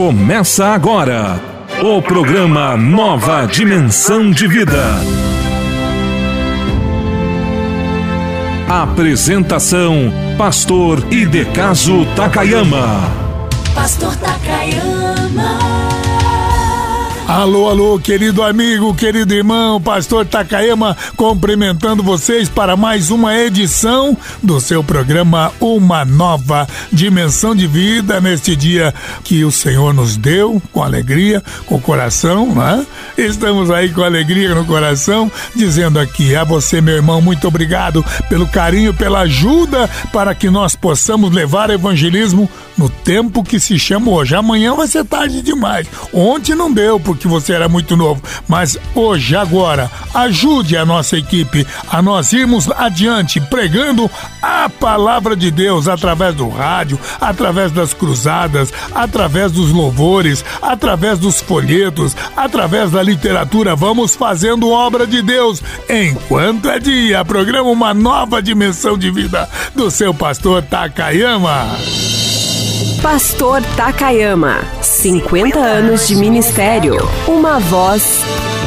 Começa agora o programa Nova Dimensão de Vida. Apresentação: Pastor Idecaso Takayama. Pastor Takayama. Alô, alô, querido amigo, querido irmão, pastor Takayama, cumprimentando vocês para mais uma edição do seu programa Uma Nova Dimensão de Vida, neste dia que o Senhor nos deu, com alegria, com coração, né? Estamos aí com alegria no coração, dizendo aqui a você, meu irmão, muito obrigado pelo carinho, pela ajuda para que nós possamos levar evangelismo no tempo que se chama hoje. Amanhã vai ser tarde demais. Ontem não deu, porque você era muito novo. Mas hoje, agora, ajude a nossa equipe a nós irmos adiante pregando a palavra de Deus através do rádio, através das cruzadas, através dos louvores, através dos folhetos, através da literatura. Vamos fazendo obra de Deus enquanto é dia. Programa Uma Nova Dimensão de Vida do seu pastor Takayama. Pastor Takayama, 50 anos de ministério, uma voz,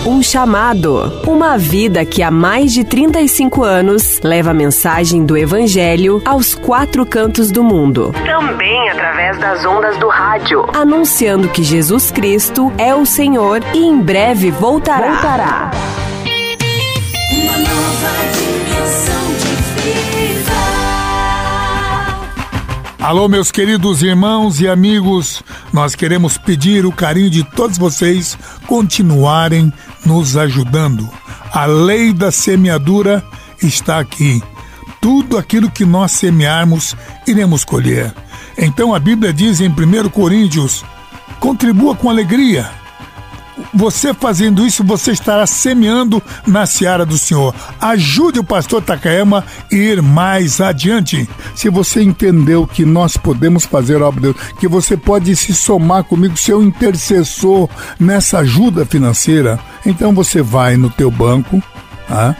um chamado, uma vida que há mais de 35 anos leva a mensagem do Evangelho aos quatro cantos do mundo. Também através das ondas do rádio, anunciando que Jesus Cristo é o Senhor e em breve voltará. voltará. Alô, meus queridos irmãos e amigos, nós queremos pedir o carinho de todos vocês continuarem nos ajudando. A lei da semeadura está aqui. Tudo aquilo que nós semearmos, iremos colher. Então a Bíblia diz em 1 Coríntios: contribua com alegria. Você fazendo isso, você estará semeando na seara do Senhor. Ajude o pastor Takayama a ir mais adiante. Se você entendeu que nós podemos fazer a obra de Deus, que você pode se somar comigo, seu intercessor nessa ajuda financeira, então você vai no teu banco, tá?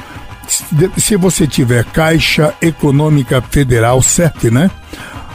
se você tiver Caixa Econômica Federal, CEF, né?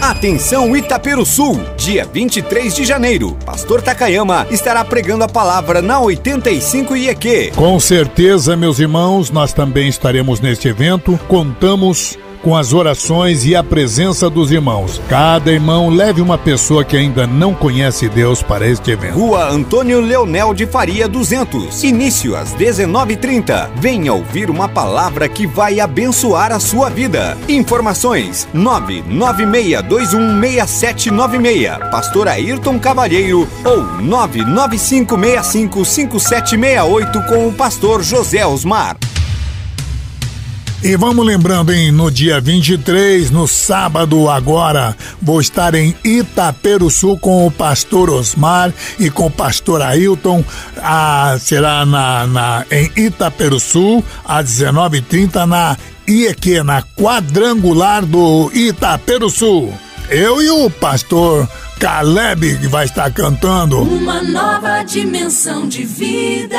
Atenção Itaperuçu, dia 23 de janeiro. Pastor Takayama estará pregando a palavra na 85 IEQ. Com certeza, meus irmãos, nós também estaremos neste evento. Contamos com as orações e a presença dos irmãos. Cada irmão leve uma pessoa que ainda não conhece Deus para este evento. Rua Antônio Leonel de Faria 200. Início às 19h30. Venha ouvir uma palavra que vai abençoar a sua vida. Informações: 996216796. Pastor Ayrton Cavalheiro ou 995655768 com o pastor José Osmar. E vamos lembrando, hein, no dia 23, no sábado agora, vou estar em Itaperuçu com o pastor Osmar e com o pastor Ailton. Ah, será na, na, em Itaperuçu, às 19h30, na IEQ, na quadrangular do Itaperuçu. Eu e o pastor Caleb que vai estar cantando. Uma nova dimensão de vida.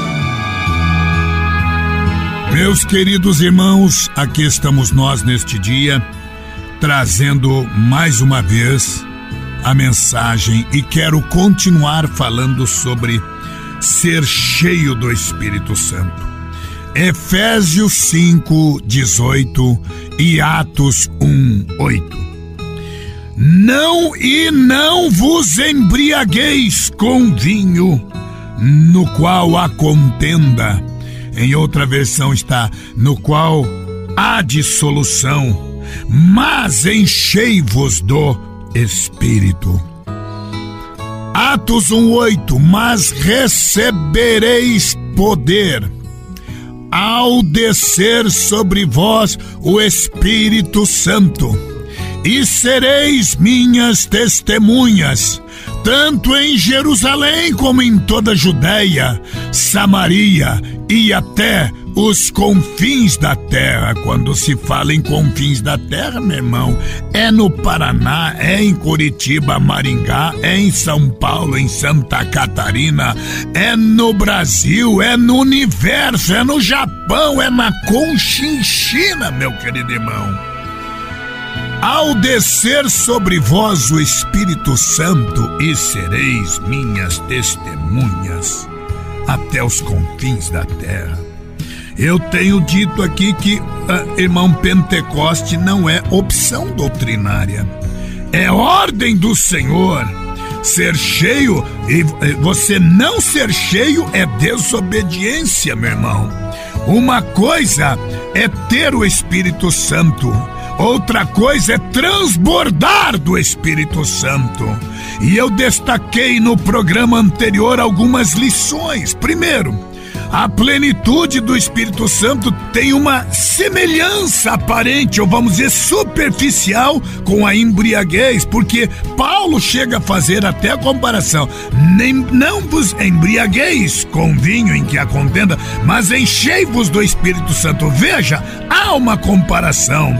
Meus queridos irmãos, aqui estamos nós neste dia, trazendo mais uma vez a mensagem e quero continuar falando sobre ser cheio do Espírito Santo. Efésios 5, 18 e Atos 1, 8. Não e não vos embriagueis com vinho, no qual há contenda. Em outra versão está, no qual há dissolução, mas enchei-vos do Espírito. Atos 1:8 Mas recebereis poder ao descer sobre vós o Espírito Santo, e sereis minhas testemunhas, tanto em Jerusalém como em toda a Judéia, Samaria e até os confins da terra. Quando se fala em confins da terra, meu irmão, é no Paraná, é em Curitiba, Maringá, é em São Paulo, em Santa Catarina, é no Brasil, é no universo, é no Japão, é na Conchinchina, meu querido irmão. Ao descer sobre vós o Espírito Santo, e sereis minhas testemunhas até os confins da terra. Eu tenho dito aqui que, uh, irmão, Pentecoste não é opção doutrinária, é ordem do Senhor. Ser cheio e você não ser cheio é desobediência, meu irmão. Uma coisa é ter o Espírito Santo, outra coisa é transbordar do Espírito Santo. E eu destaquei no programa anterior algumas lições. Primeiro, a plenitude do Espírito Santo tem uma semelhança aparente, ou vamos dizer superficial, com a embriaguez, porque Paulo chega a fazer até a comparação. Nem, não vos embriagueis com vinho em que há contenda, mas enchei-vos do Espírito Santo. Veja, há uma comparação.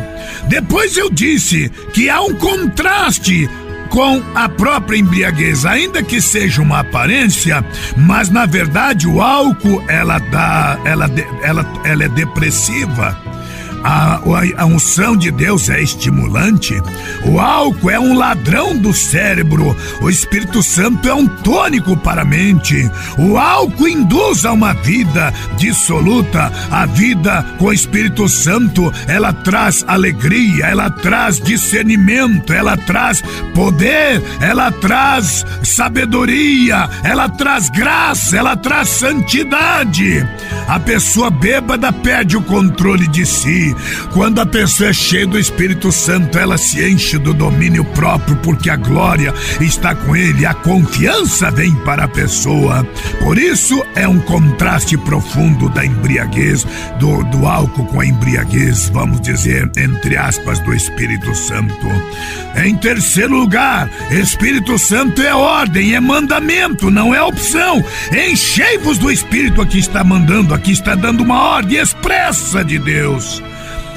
Depois eu disse que há um contraste com a própria embriaguez, ainda que seja uma aparência, mas na verdade o álcool ela dá, ela, ela, ela é depressiva. A, a, unção de Deus é estimulante. O álcool é um ladrão do cérebro. O Espírito Santo é um tônico para a mente. O álcool induz a uma vida dissoluta. A vida com o Espírito Santo, ela traz alegria, ela traz discernimento, ela traz poder, ela traz sabedoria, ela traz graça, ela traz santidade. A pessoa bêbada perde o controle de si. Quando a pessoa é cheia do Espírito Santo, ela se enche do domínio próprio, porque a glória está com ele, a confiança vem para a pessoa. Por isso é um contraste profundo da embriaguez, do, do álcool com a embriaguez, vamos dizer, entre aspas, do Espírito Santo. Em terceiro lugar, Espírito Santo é ordem, é mandamento, não é opção. Enchei-vos do Espírito, aqui está mandando, aqui está dando uma ordem expressa de Deus.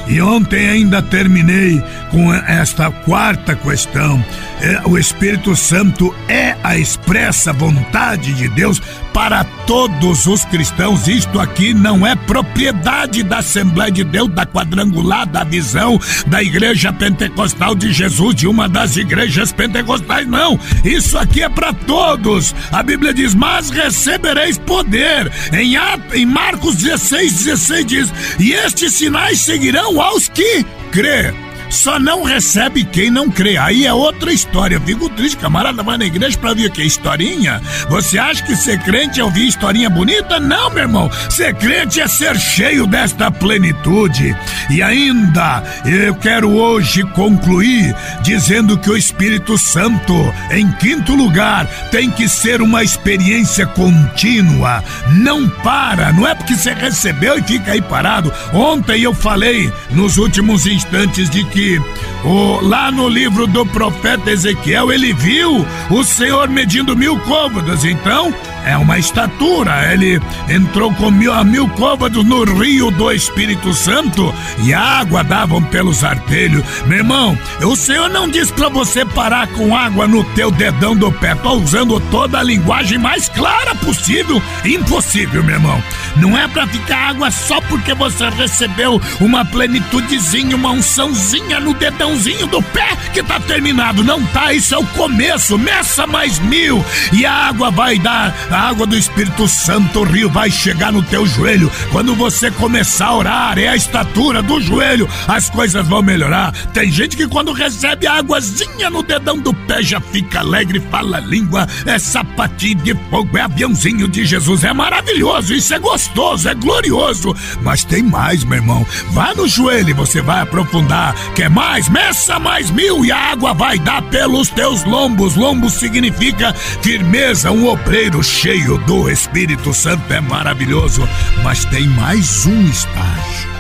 E ontem ainda terminei com esta quarta questão. É, o Espírito Santo é a expressa vontade de Deus para todos os cristãos. Isto aqui não é propriedade da Assembleia de Deus, da quadrangular, da visão, da Igreja Pentecostal de Jesus, de uma das igrejas pentecostais, não. Isso aqui é para todos. A Bíblia diz: Mas recebereis poder. Em, em Marcos 16, 16 diz: E estes sinais seguirão aos que crê. Só não recebe quem não crê. Aí é outra história. Fico triste, camarada vai na igreja pra ver que? Historinha? Você acha que ser crente é ouvir historinha bonita? Não, meu irmão. Ser crente é ser cheio desta plenitude. E ainda, eu quero hoje concluir dizendo que o Espírito Santo, em quinto lugar, tem que ser uma experiência contínua. Não para, não é porque você recebeu e fica aí parado. Ontem eu falei nos últimos instantes de que Yeah. Lá no livro do profeta Ezequiel ele viu o Senhor medindo mil côvados. Então, é uma estatura. Ele entrou com mil, mil côvados no rio do Espírito Santo e a água davam pelos artelhos. Meu irmão, o Senhor não diz para você parar com água no teu dedão do pé. Tô usando toda a linguagem mais clara possível. Impossível, meu irmão. Não é para ficar água só porque você recebeu uma plenitudezinha, uma unçãozinha no do pé que tá terminado. Não tá, isso é o começo. Meça mais mil e a água vai dar a água do Espírito Santo, o rio vai chegar no teu joelho. Quando você começar a orar, é a estatura do joelho, as coisas vão melhorar. Tem gente que quando recebe a águazinha no dedão do pé já fica alegre, fala língua, é sapatinho de fogo, é aviãozinho de Jesus. É maravilhoso, isso é gostoso, é glorioso. Mas tem mais, meu irmão. Vá no joelho você vai aprofundar. Quer mais? Meça mais mil e a água vai dar pelos teus lombos. Lombo significa firmeza, um obreiro cheio do Espírito Santo é maravilhoso, mas tem mais um estágio.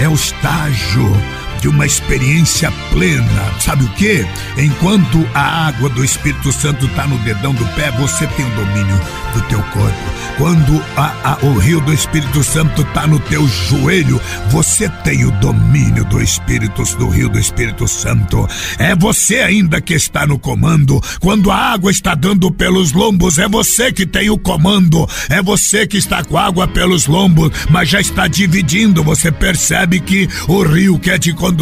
É o estágio de uma experiência plena. Sabe o que? Enquanto a água do Espírito Santo está no dedão do pé, você tem o domínio do teu corpo. Quando a, a, o rio do Espírito Santo está no teu joelho, você tem o domínio do Espírito, do rio do Espírito Santo. É você ainda que está no comando. Quando a água está dando pelos lombos, é você que tem o comando. É você que está com a água pelos lombos, mas já está dividindo. Você percebe que o rio quer te conduzir,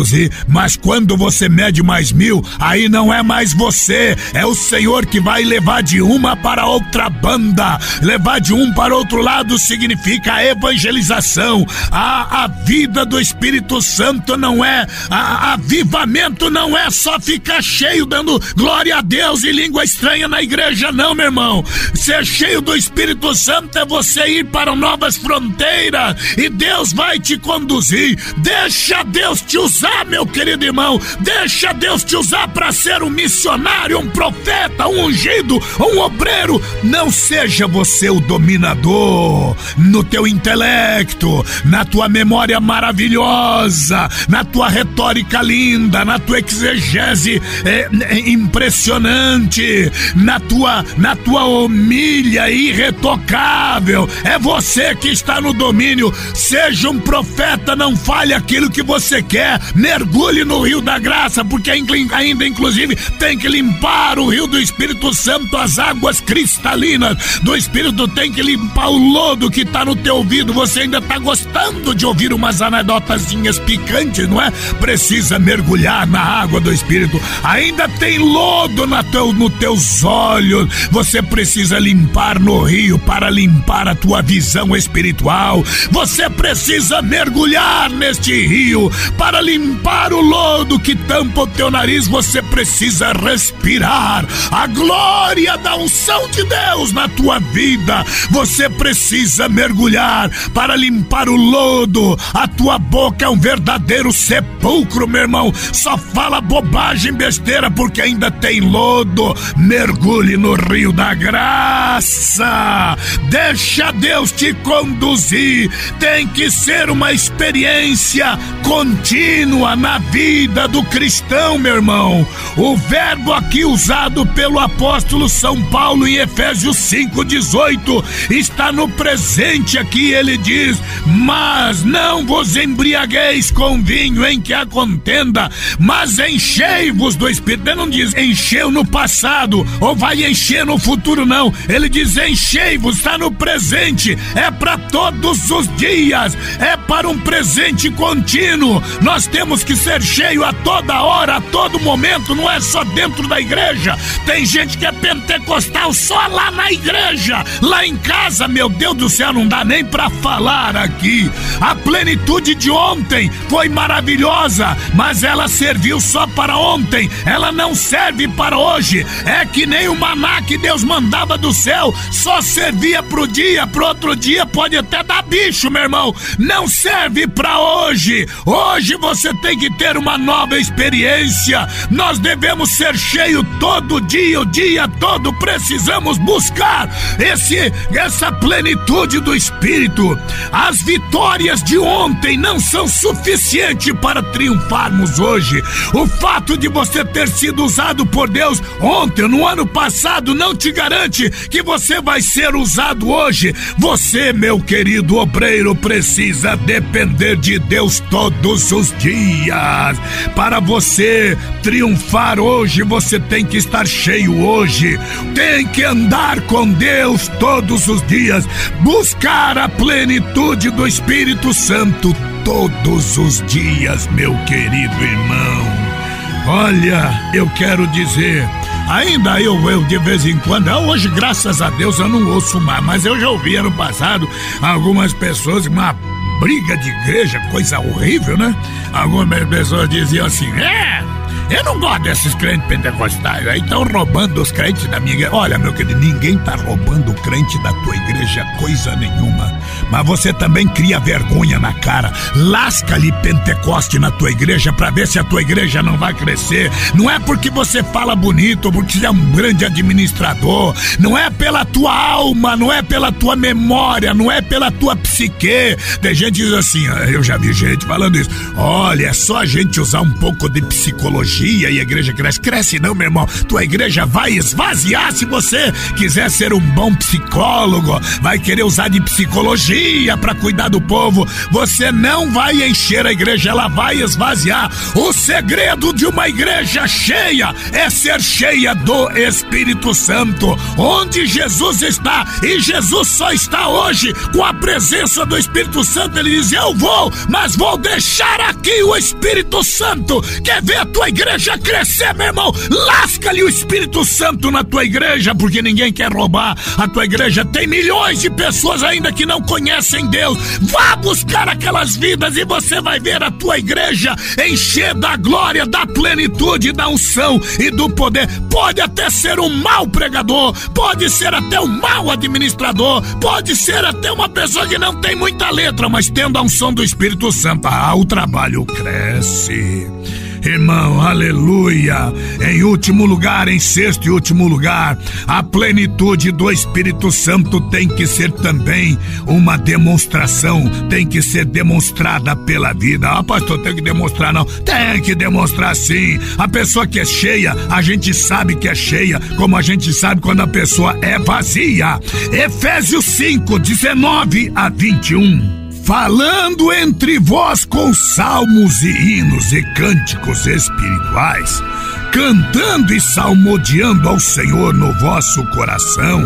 mas quando você mede mais mil, aí não é mais você, é o Senhor que vai levar de uma para outra banda. Levar de um para outro lado significa a evangelização. A, a vida do Espírito Santo não é, a, avivamento não é só ficar cheio dando glória a Deus e língua estranha na igreja, não, meu irmão. Ser cheio do Espírito Santo é você ir para novas fronteiras e Deus vai te conduzir. Deixa Deus te usar usar, meu querido irmão. Deixa Deus te usar para ser um missionário, um profeta, um ungido, um obreiro. Não seja você o dominador no teu intelecto, na tua memória maravilhosa, na tua retórica linda, na tua exegese é, é, impressionante, na tua, na tua homilha irretocável. É você que está no domínio. Seja um profeta, não fale aquilo que você quer, mergulhe no rio da graça, porque ainda inclusive tem que limpar o rio do Espírito Santo, as águas cristalinas do Espírito tem que limpar o lodo que tá no teu ouvido. Você ainda tá gostando de ouvir umas anedotazinhas picantes, não é? Precisa mergulhar na água do Espírito. Ainda tem lodo na teu, no teus olhos. Você precisa limpar no rio para limpar a tua visão espiritual. Você precisa mergulhar neste rio para limpar o lodo que tampa o teu nariz, você precisa respirar a glória da unção de Deus na tua vida. Você precisa mergulhar para limpar o lodo. A tua boca é um verdadeiro sepulcro, meu irmão. Só fala bobagem, besteira, porque ainda tem lodo. Mergulhe no rio da graça. Deixa Deus te conduzir. Tem que ser uma experiência contínua contínua na vida do cristão, meu irmão. O verbo aqui usado pelo apóstolo São Paulo em Efésios 5:18 está no presente aqui. Ele diz: Mas não vos embriagueis com vinho em que há contenda, mas enchei-vos do Espírito. Ele não diz encheu no passado ou vai encher no futuro, não. Ele diz enchei-vos, está no presente, é para todos os dias, é para um presente contínuo. Nós temos que ser cheio a toda hora, a todo momento, não é só dentro da igreja. Tem gente que é pentecostal só lá na igreja, lá em casa, meu Deus do céu, não dá nem para falar aqui. A plenitude de ontem foi maravilhosa, mas ela serviu só para ontem, ela não serve para hoje. É que nem o maná que Deus mandava do céu, só servia pro dia, pro outro dia pode até dar bicho, meu irmão. Não serve para hoje. Hoje você tem que ter uma nova experiência. Nós devemos ser cheio todo dia, o dia todo precisamos buscar esse essa plenitude do espírito. As vitórias de ontem não são suficientes para triunfarmos hoje. O fato de você ter sido usado por Deus ontem, no ano passado, não te garante que você vai ser usado hoje. Você, meu querido obreiro, precisa depender de Deus todos os dias. Para você triunfar hoje, você tem que estar cheio hoje. Tem que andar com Deus todos os dias. Buscar a plenitude do Espírito Santo todos os dias, meu querido irmão. Olha, eu quero dizer, ainda eu, eu de vez em quando, ah, hoje graças a Deus eu não ouço mais, mas eu já ouvi ano passado algumas pessoas, uma briga de igreja, coisa horrível, né? Algumas pessoas diziam assim, é, eu não gosto desses crentes pentecostais. Aí estão roubando os crentes da minha igreja. Olha, meu querido, ninguém tá roubando o crente da tua igreja, coisa nenhuma. Mas você também cria vergonha na cara. Lasca-lhe Pentecoste na tua igreja para ver se a tua igreja não vai crescer. Não é porque você fala bonito, porque você é um grande administrador. Não é pela tua alma, não é pela tua memória, não é pela tua psique. Tem gente que diz assim, ah, eu já vi gente falando isso. Olha, é só a gente usar um pouco de psicologia e a igreja cresce. Cresce não, meu irmão. Tua igreja vai esvaziar se você quiser ser um bom psicólogo, vai querer usar de psicologia para cuidar do povo. Você não vai encher a igreja, ela vai esvaziar. O segredo de uma igreja cheia é ser cheia do Espírito Santo. Onde Jesus está, e Jesus só está hoje com a presença do Espírito Santo. Ele diz: Eu vou, mas vou deixar aqui o Espírito Santo. Quer ver a tua igreja? Igreja crescer, meu irmão, lasca-lhe o Espírito Santo na tua igreja, porque ninguém quer roubar a tua igreja. Tem milhões de pessoas ainda que não conhecem Deus. Vá buscar aquelas vidas e você vai ver a tua igreja encher da glória, da plenitude, da unção e do poder. Pode até ser um mau pregador, pode ser até um mau administrador, pode ser até uma pessoa que não tem muita letra, mas tendo a unção do Espírito Santo, ah, o trabalho cresce. Irmão, aleluia. Em último lugar, em sexto e último lugar, a plenitude do Espírito Santo tem que ser também uma demonstração, tem que ser demonstrada pela vida. Ah, pastor, tem que demonstrar não? Tem que demonstrar sim. A pessoa que é cheia, a gente sabe que é cheia, como a gente sabe quando a pessoa é vazia. Efésios 5, 19 a 21 falando entre vós com salmos e hinos e cânticos espirituais, cantando e salmodiando ao Senhor no vosso coração,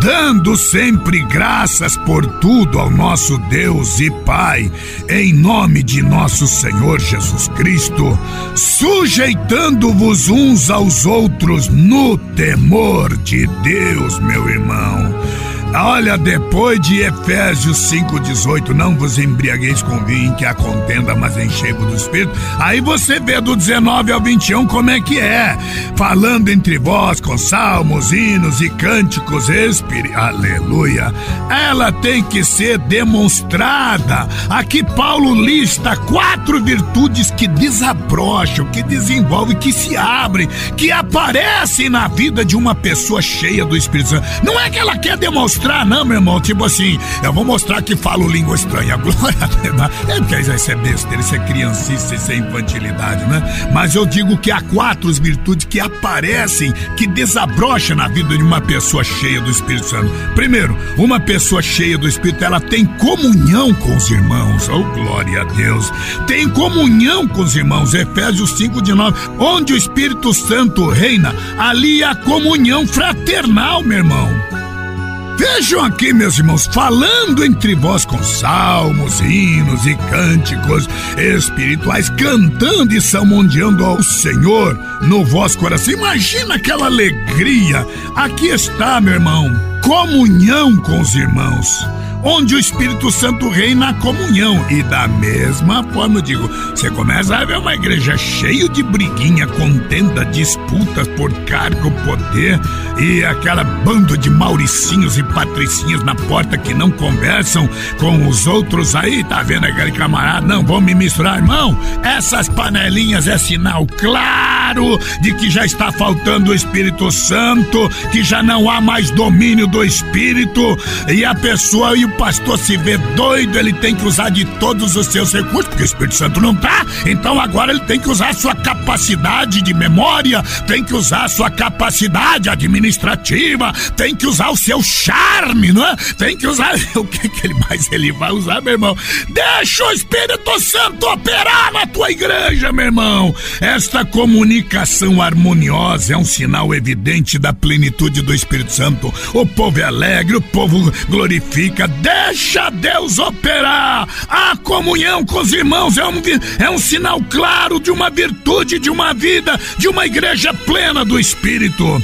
dando sempre graças por tudo ao nosso Deus e Pai, em nome de nosso Senhor Jesus Cristo, sujeitando-vos uns aos outros no temor de Deus, meu irmão Olha, depois de Efésios 5,18, não vos embriagueis com vinho que a contenda, mas enchei-vos do Espírito. Aí você vê do 19 ao 21 como é que é. Falando entre vós com salmos, hinos e cânticos espíritos. Aleluia. Ela tem que ser demonstrada. Aqui Paulo lista quatro virtudes que desabrocham, que desenvolvem, que se abrem, que aparecem na vida de uma pessoa cheia do Espírito Santo. Não é que ela quer demonstrar mostrar, não, meu irmão. Tipo assim, eu vou mostrar que falo língua estranha. Glória a Deus. É porque isso é besteira, isso é criancice, isso é infantilidade, né? Mas eu digo que há quatro virtudes que aparecem, que desabrocham na vida de uma pessoa cheia do Espírito Santo. Primeiro, uma pessoa cheia do Espírito, ela tem comunhão com os irmãos. Oh, glória a Deus. Tem comunhão com os irmãos. Efésios 5 de 9. Onde o Espírito Santo reina, ali há comunhão fraternal, meu irmão. Vejam aqui, meus irmãos, falando entre vós com salmos, hinos e cânticos espirituais, cantando e salmodiando ao Senhor no vosso coração. Imagina aquela alegria. Aqui está, meu irmão, comunhão com os irmãos onde o Espírito Santo reina a comunhão. E da mesma forma, eu digo, você começa a ver uma igreja cheia de briguinha, contenda, disputas por cargo, poder e aquela bando de mauricinhos e patricinhas na porta que não conversam com os outros aí, tá vendo aquele camarada? Não, vão me misturar, irmão. Essas panelinhas é sinal claro de que já está faltando o Espírito Santo, que já não há mais domínio do Espírito e a pessoa e o pastor se vê doido, ele tem que usar de todos os seus recursos, porque o Espírito Santo não tá. Então agora ele tem que usar a sua capacidade de memória, tem que usar a sua capacidade administrativa, tem que usar o seu charme, não é? Tem que usar o que, que ele mais ele vai usar, meu irmão? Deixa o Espírito Santo operar na tua igreja, meu irmão. Esta comunicação harmoniosa é um sinal evidente da plenitude do Espírito Santo. O povo é alegre, o povo glorifica, Deixa Deus operar. A comunhão com os irmãos é um, é um sinal claro de uma virtude, de uma vida, de uma igreja plena do Espírito.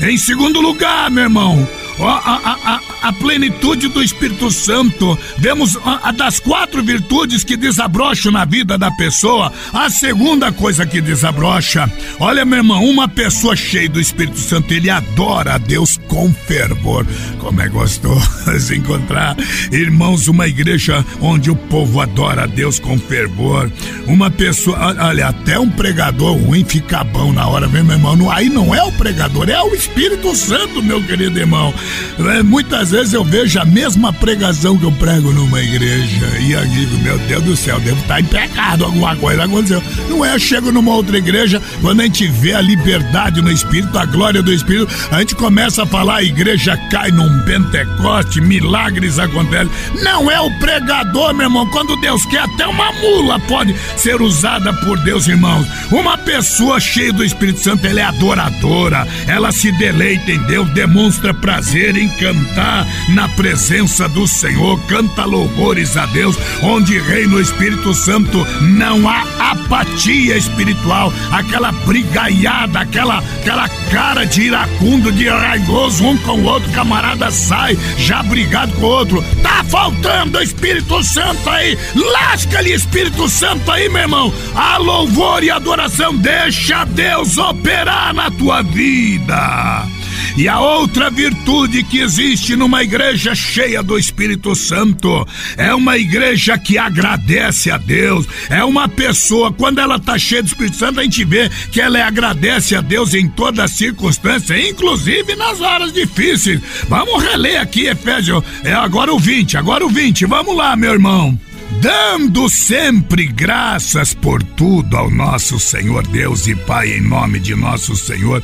Em segundo lugar, meu irmão, a, a, a, plenitude do Espírito Santo. Vemos a, das quatro virtudes que desabrocham na vida da pessoa. A segunda coisa que desabrocha, olha, meu irmão, uma pessoa cheia do Espírito Santo, ele adora a Deus com fervor. Como é gostoso encontrar irmãos, uma igreja onde o povo adora a Deus com fervor. Uma pessoa, olha, até um pregador ruim fica bom na hora, meu irmão. Aí não é o pregador, é o Espírito Santo, meu querido irmão. É, muitas vezes eu vejo a mesma pregação que eu prego numa igreja e eu digo, meu Deus do céu, devo estar em pecado, alguma coisa aconteceu. Não é, eu chego numa outra igreja, quando a gente vê a liberdade no Espírito, a glória do Espírito, a gente começa a falar, a igreja cai num Pentecoste, milagres acontecem. Não é o pregador, meu irmão, quando Deus quer, até uma mula pode ser usada por Deus, irmãos. Uma pessoa cheia do Espírito Santo, ela é adoradora, ela se deleita em Deus, demonstra prazer em cantar na presença do Senhor, canta louvores a Deus, onde reina o Espírito Santo, não há apatia espiritual, aquela brigaiada, aquela, aquela cara de iracundo, de raivoso, um com o outro, camarada sai já brigado com o outro. Tá faltando Espírito Santo aí, lasca-lhe Espírito Santo aí, meu irmão. A louvor e adoração, deixa Deus operar na tua vida. E a outra virtude que existe numa igreja cheia do Espírito Santo é uma igreja que agradece a Deus. É uma pessoa, quando ela está cheia do Espírito Santo, a gente vê que ela agradece a Deus em toda circunstância, inclusive nas horas difíceis. Vamos reler aqui, Efésio. É agora o 20, agora o 20. Vamos lá, meu irmão dando sempre graças por tudo ao nosso Senhor Deus e Pai, em nome de nosso Senhor.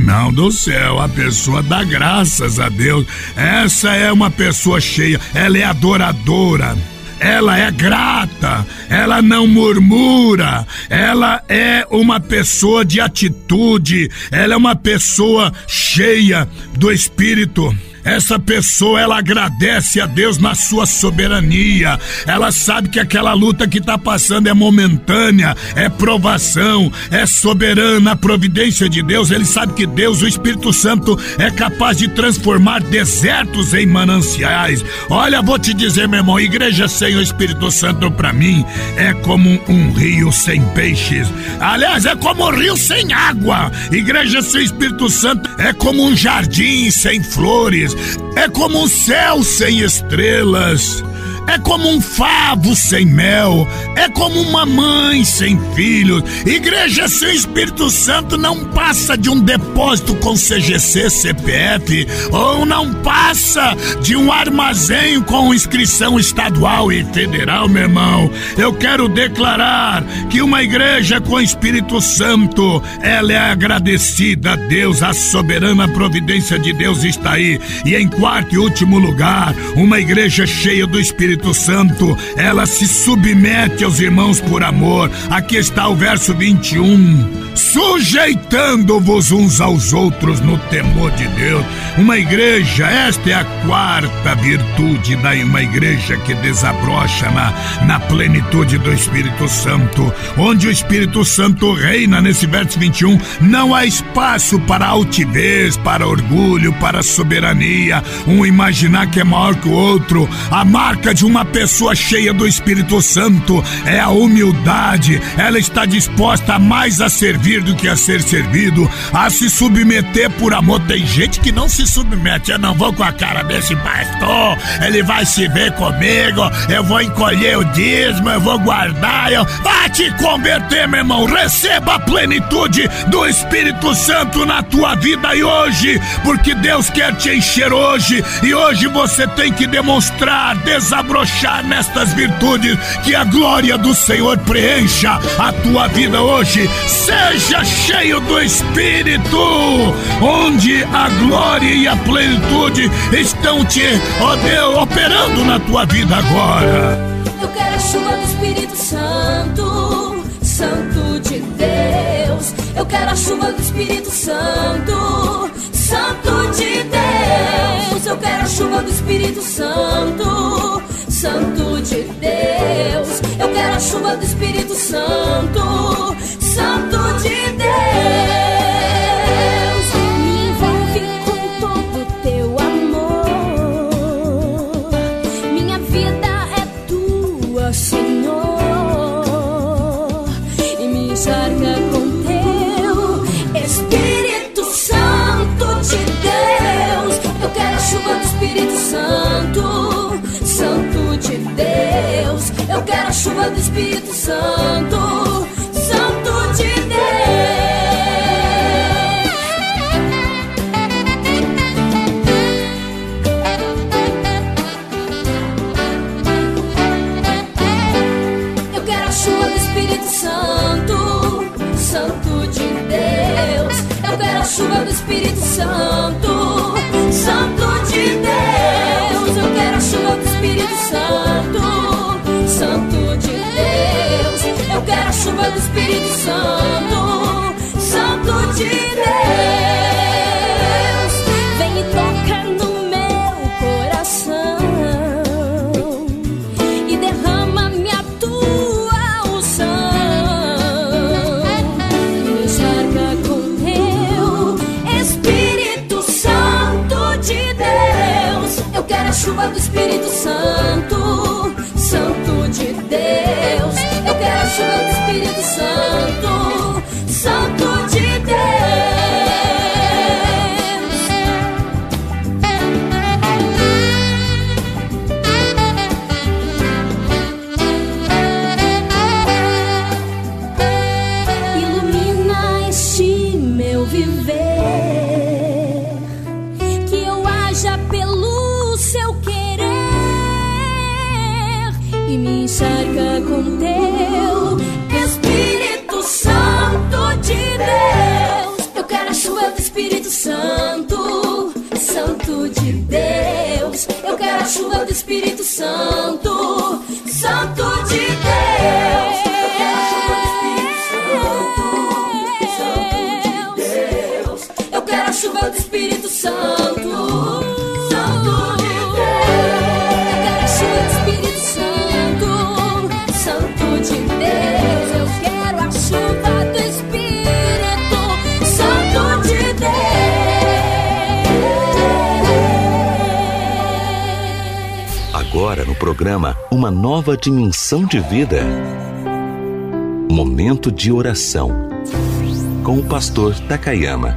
Não do céu, a pessoa dá graças a Deus. Essa é uma pessoa cheia, ela é adoradora ela é grata, ela não murmura, ela é uma pessoa de atitude, ela é uma pessoa cheia do Espírito. Essa pessoa ela agradece a Deus na sua soberania. Ela sabe que aquela luta que está passando é momentânea, é provação, é soberana a providência de Deus. Ele sabe que Deus, o Espírito Santo, é capaz de transformar desertos em mananciais. Olha, vou te dizer, meu irmão, igreja sem o Espírito Santo para mim é como um rio sem peixes. Aliás, é como um rio sem água. Igreja sem Espírito Santo é como um jardim sem flores é como um céu sem estrelas. É como um favo sem mel, é como uma mãe sem filhos. Igreja sem Espírito Santo não passa de um depósito com CGC, CPF, ou não passa de um armazém com inscrição estadual e federal, meu irmão. Eu quero declarar que uma igreja com Espírito Santo, ela é agradecida a Deus, a soberana providência de Deus está aí. E em quarto e último lugar, uma igreja cheia do Espírito Santo, ela se submete aos irmãos por amor. Aqui está o verso 21 sujeitando-vos uns aos outros no temor de Deus. Uma igreja, esta é a quarta virtude da uma igreja que desabrocha na, na plenitude do Espírito Santo. Onde o Espírito Santo reina, nesse verso 21, não há espaço para altivez, para orgulho, para soberania, um imaginar que é maior que o outro. A marca de uma pessoa cheia do Espírito Santo é a humildade, ela está disposta mais a servir do que a ser servido, a se submeter por amor. Tem gente que não se submete. Eu não vou com a cara desse pastor, ele vai se ver comigo, eu vou encolher o dízimo, eu vou guardar. Eu... Vai te converter, meu irmão. Receba a plenitude do Espírito Santo na tua vida e hoje, porque Deus quer te encher hoje e hoje você tem que demonstrar, desabrochar nestas virtudes, que a glória do Senhor preencha a tua vida hoje. Seja cheio do Espírito, onde a glória e a plenitude estão te, ó Deus, operando na tua vida agora. Eu quero a chuva do Espírito Santo, Santo de Deus. Eu quero a chuva do Espírito Santo, Santo de Deus. Eu quero a chuva do Espírito Santo, Santo de Deus. Eu quero a chuva do Espírito Santo, Santo de Deus. Me envolve com todo teu amor. Minha vida é tua, Senhor. Do Espírito Santo a chuva do Espírito Santo, Santo de Deus. Vem e toca no meu coração e derrama minha tua unção. Me encharca com teu Espírito Santo de Deus. Eu quero a chuva do Espírito Santo, Santo de Deus. Eu quero a chuva do Espírito Santo chuva do Espírito Santo, Santo de Deus. Eu quero a chuva do Espírito Santo, Santo de Deus. Eu quero a chuva do Espírito Santo, Santo programa Uma Nova Dimensão de Vida. Momento de oração. Com o pastor Takayama.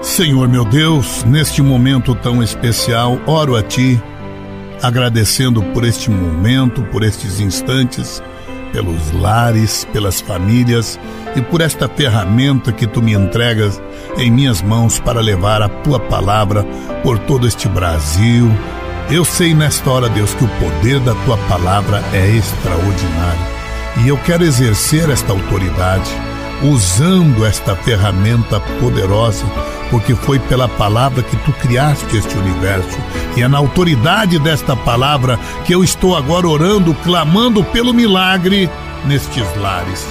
Senhor meu Deus, neste momento tão especial, oro a Ti, agradecendo por este momento, por estes instantes, pelos lares, pelas famílias e por esta ferramenta que Tu me entregas em minhas mãos para levar a Tua palavra por todo este Brasil. Eu sei nesta hora, Deus, que o poder da Tua palavra é extraordinário e eu quero exercer esta autoridade usando esta ferramenta poderosa porque foi pela palavra que tu criaste este universo. E é na autoridade desta palavra que eu estou agora orando, clamando pelo milagre nestes lares.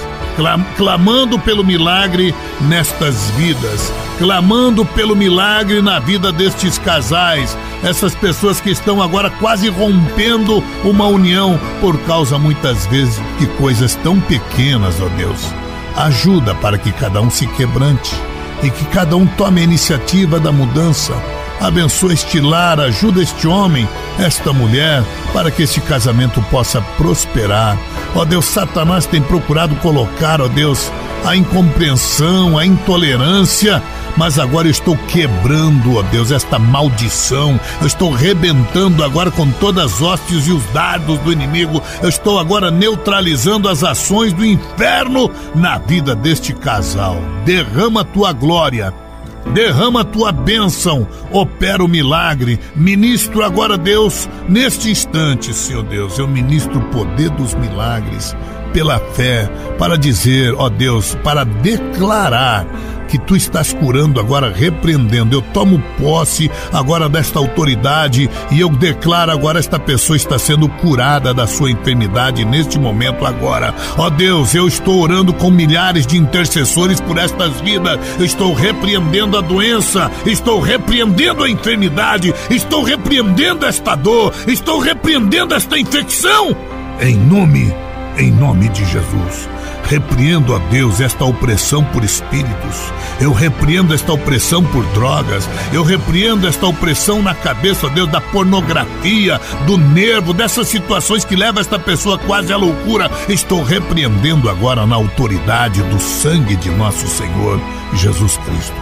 Clamando pelo milagre nestas vidas, clamando pelo milagre na vida destes casais, essas pessoas que estão agora quase rompendo uma união por causa muitas vezes de coisas tão pequenas, ó Deus. Ajuda para que cada um se quebrante e que cada um tome a iniciativa da mudança. Abençoa este lar, ajuda este homem, esta mulher, para que este casamento possa prosperar. Ó Deus, Satanás tem procurado colocar, ó Deus, a incompreensão, a intolerância mas agora eu estou quebrando, ó Deus, esta maldição. Eu estou rebentando agora com todas as hostes e os dardos do inimigo. Eu estou agora neutralizando as ações do inferno na vida deste casal. Derrama a tua glória. Derrama tua bênção, opera o milagre. Ministro agora, Deus, neste instante, Senhor Deus, eu ministro o poder dos milagres pela fé, para dizer, ó Deus, para declarar que tu estás curando agora, repreendendo. Eu tomo posse agora desta autoridade e eu declaro agora esta pessoa está sendo curada da sua enfermidade neste momento agora. Ó Deus, eu estou orando com milhares de intercessores por estas vidas. Eu estou repreendendo a doença, estou repreendendo a enfermidade, estou repreendendo esta dor, estou repreendendo esta infecção. Em nome, em nome de Jesus. Repreendo a Deus esta opressão por espíritos. Eu repreendo esta opressão por drogas. Eu repreendo esta opressão na cabeça, Deus, da pornografia, do nervo, dessas situações que levam esta pessoa quase à loucura. Estou repreendendo agora na autoridade do sangue de nosso Senhor Jesus Cristo.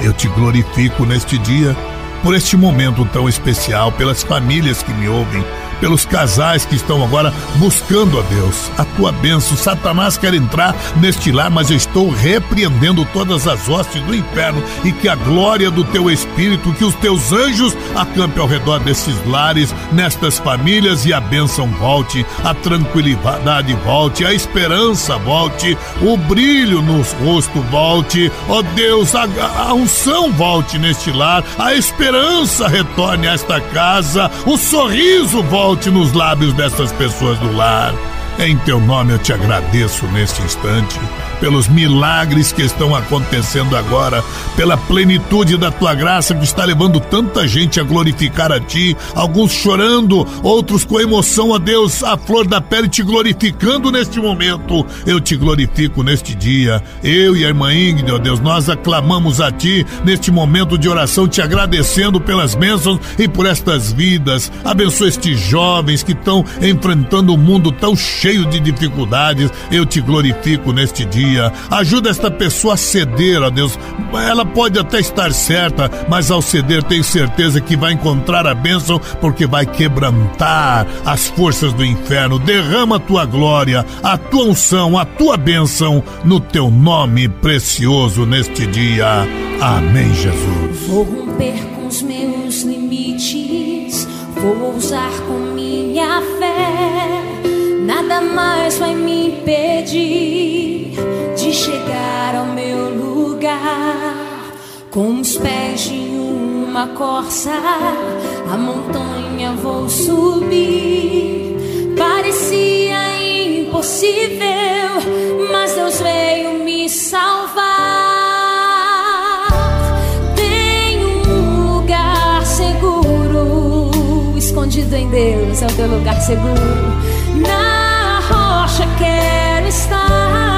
Eu te glorifico neste dia por este momento tão especial, pelas famílias que me ouvem pelos casais que estão agora buscando a Deus. A tua bênção. Satanás quer entrar neste lar, mas eu estou repreendendo todas as hostes do inferno e que a glória do teu Espírito, que os teus anjos acampem ao redor desses lares, nestas famílias e a bênção volte, a tranquilidade volte, a esperança volte, o brilho no rosto volte, ó oh Deus, a, a unção volte neste lar, a esperança retorne a esta casa, o sorriso volte volte nos lábios dessas pessoas do lar. Em teu nome eu te agradeço neste instante pelos milagres que estão acontecendo agora, pela plenitude da tua graça que está levando tanta gente a glorificar a ti, alguns chorando, outros com emoção a Deus, a flor da pele te glorificando neste momento. Eu te glorifico neste dia. Eu e a irmã Ingrid, ó Deus, nós aclamamos a ti neste momento de oração, te agradecendo pelas bênçãos e por estas vidas. Abençoa estes jovens que estão enfrentando um mundo tão cheio de dificuldades. Eu te glorifico neste dia dia. Ajuda esta pessoa a ceder, ó Deus. Ela pode até estar certa, mas ao ceder tem certeza que vai encontrar a bênção porque vai quebrantar as forças do inferno. Derrama a tua glória, a tua unção, a tua bênção no teu nome precioso neste dia. Amém, Jesus. Vou romper com os meus limites, vou usar com minha fé. Nada mais vai me impedir chegar ao meu lugar. Com os pés de uma corça, a montanha vou subir. Parecia impossível, mas Deus veio me salvar. Tem um lugar seguro, escondido em Deus é o teu lugar seguro. Na rocha quero estar.